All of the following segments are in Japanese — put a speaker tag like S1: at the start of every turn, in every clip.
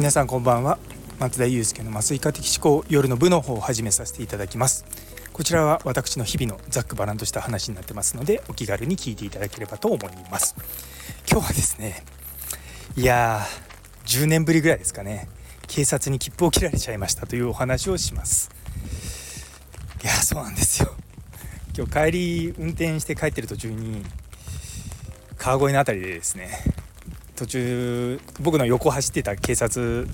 S1: 皆さんこんばんは。松田祐介の麻酔科的思考夜の部の方を始めさせていただきます。こちらは私の日々のざっくばらんとした話になってますのでお気軽に聞いていただければと思います。今日はですねいやー10年ぶりぐらいですかね。警察に切符を切られちゃいましたというお話をします。いやそうなんですよ。今日帰り運転して帰ってる途中に川越の辺りでですね途中僕の横走ってた警察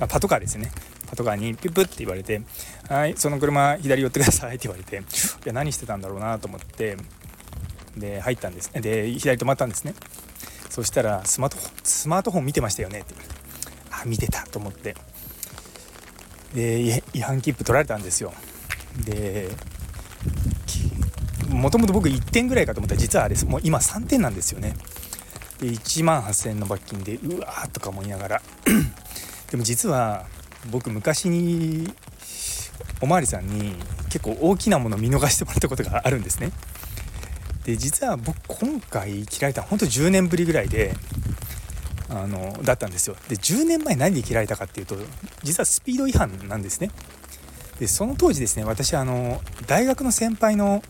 S1: あパトカーですね。パトカーにピュップって言われて「はいその車左寄ってください」って言われていや何してたんだろうなと思ってで入ったんです。で左止まったんですね。そしたらスマートフォンスマートフォン見てましたよねってあ見てたと思って。で違反切符取られたんですよ。でもともと僕1点ぐらいかと思ったら実はあれもう今3点なんですよね。で1万8000円の罰金でうわーとか思いながら。でも実は僕昔におまわりさんに結構大きなものを見逃してもらったことがあるんですね。で実は僕今回切られた本当10年ぶりぐらいであのだったんですよ。で10年前何で切られたかっていうと実はスピード違反なんですね。でその当時ですね私あの大学の先輩の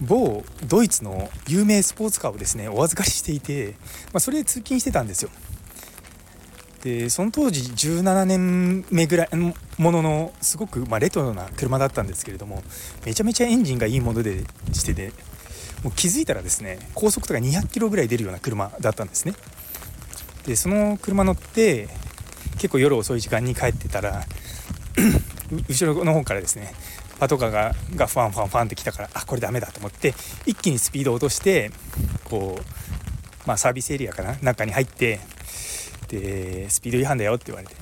S1: 某ドイツの有名スポーツカーをですねお預かりしていて、まあ、それで通勤してたんですよ。でその当時17年目ぐらいもののすごく、まあ、レトロな車だったんですけれどもめちゃめちゃエンジンがいいものでしててもう気づいたらですね高速とか200キロぐらい出るような車だったんですね。でその車乗って結構夜遅い時間に帰ってたら 後ろの方からですねパトカーががファンファンファンって来たからあこれダメだと思って一気にスピードを落としてこう、まあ、サービスエリアかな中に入ってでスピード違反だよって言われて。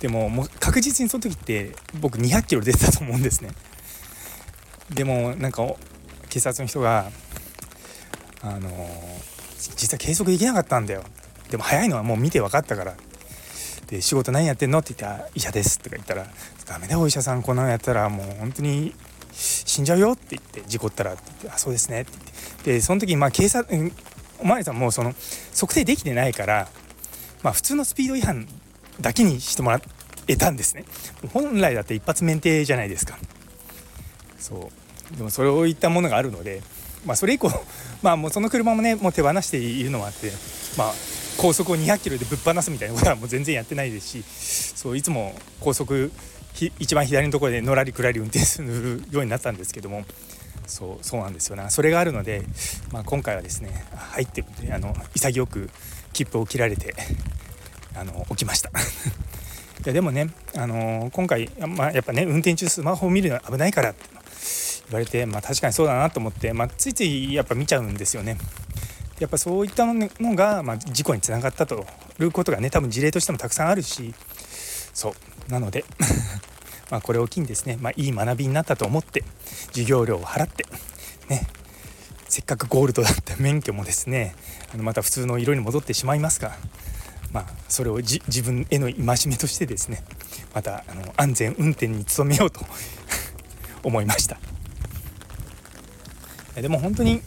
S1: でももう確実にその時って僕200キロ出てたと思うんですね。でもなんか警察の人があの実は計測できなかったんだよ。でも早いのはもう見て分かったから。で仕事何やってんの？って言ったら医者です。とか言ったらダメだお医者さん。こんなのやったらもう本当に死んじゃうよ。って言って事故ったら。って言ってあそうですね。って言って。でその時にまあ警察お巡りさんもその測定できてないからまあ普通のスピード違反だけにしてもらえたんですね。本来だって一発免停じゃないですか。そう。でもそれをいったものがあるのでまあそれ以降まあもうその車もねもう手放しているのもあってまあ高速を200キロでぶっ放すみたいなことはもう全然やってないですしそういつも高速一番左のところでのらりくらり運転するようになったんですけどもそうそうなんですよなそれがあるので、まあ、今回はですね入ってあの潔く切符を切られてあの起きました いやでもね、あの今回、まあ、やっぱね運転中スマホを見るの危ないからって言われて、まあ、確かにそうだなと思って、まあ、ついついやっぱ見ちゃうんですよね。やっぱそういったのが、まあ、事故につながったということがね多分事例としてもたくさんあるしそう。なので まこれを機にですね、まあ、いい学びになったと思って授業料を払ってねせっかくゴールドだった 免許もですねあのまた普通の色に戻ってしまいますが、まあ、それを自分への戒めとしてですねまたあの安全運転に努めようと 思いました。でも本当に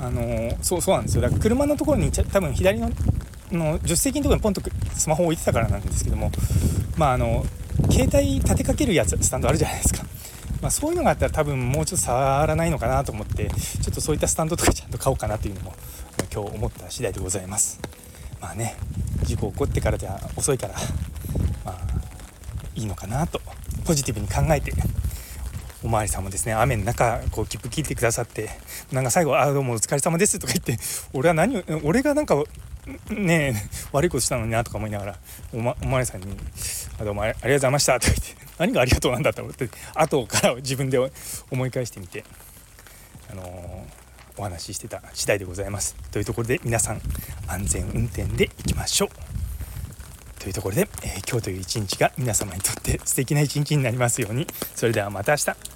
S1: あのそうそうなんですよ。だから車のところに多分左のの助手席のところにポンとスマホを置いてたからなんですけどもまああの携帯立てかけるやつスタンドあるじゃないですか、まあ、そういうのがあったら多分もうちょっと触らないのかなと思ってちょっとそういったスタンドとかちゃんと買おうかなというのも今日思った次第でございます。まあね事故起こってからじゃ遅いからまあいいのかなとポジティブに考えておまわりさんもですね雨の中こう切符切ってくださってなんか最後「あどうもお疲れ様です」とか言って俺は何を俺がなんかね悪いことしたのになとか思いながらおまおまわりさんに「あどうもありがとうございました」とか言って何がありがとうなんだと思って後から自分で思い返してみてあのー、お話ししてた次第でございます。というところで皆さん安全運転でいきましょう。というところで、えー、今日という一日が皆様にとって素敵な一日になりますようにそれではまた明日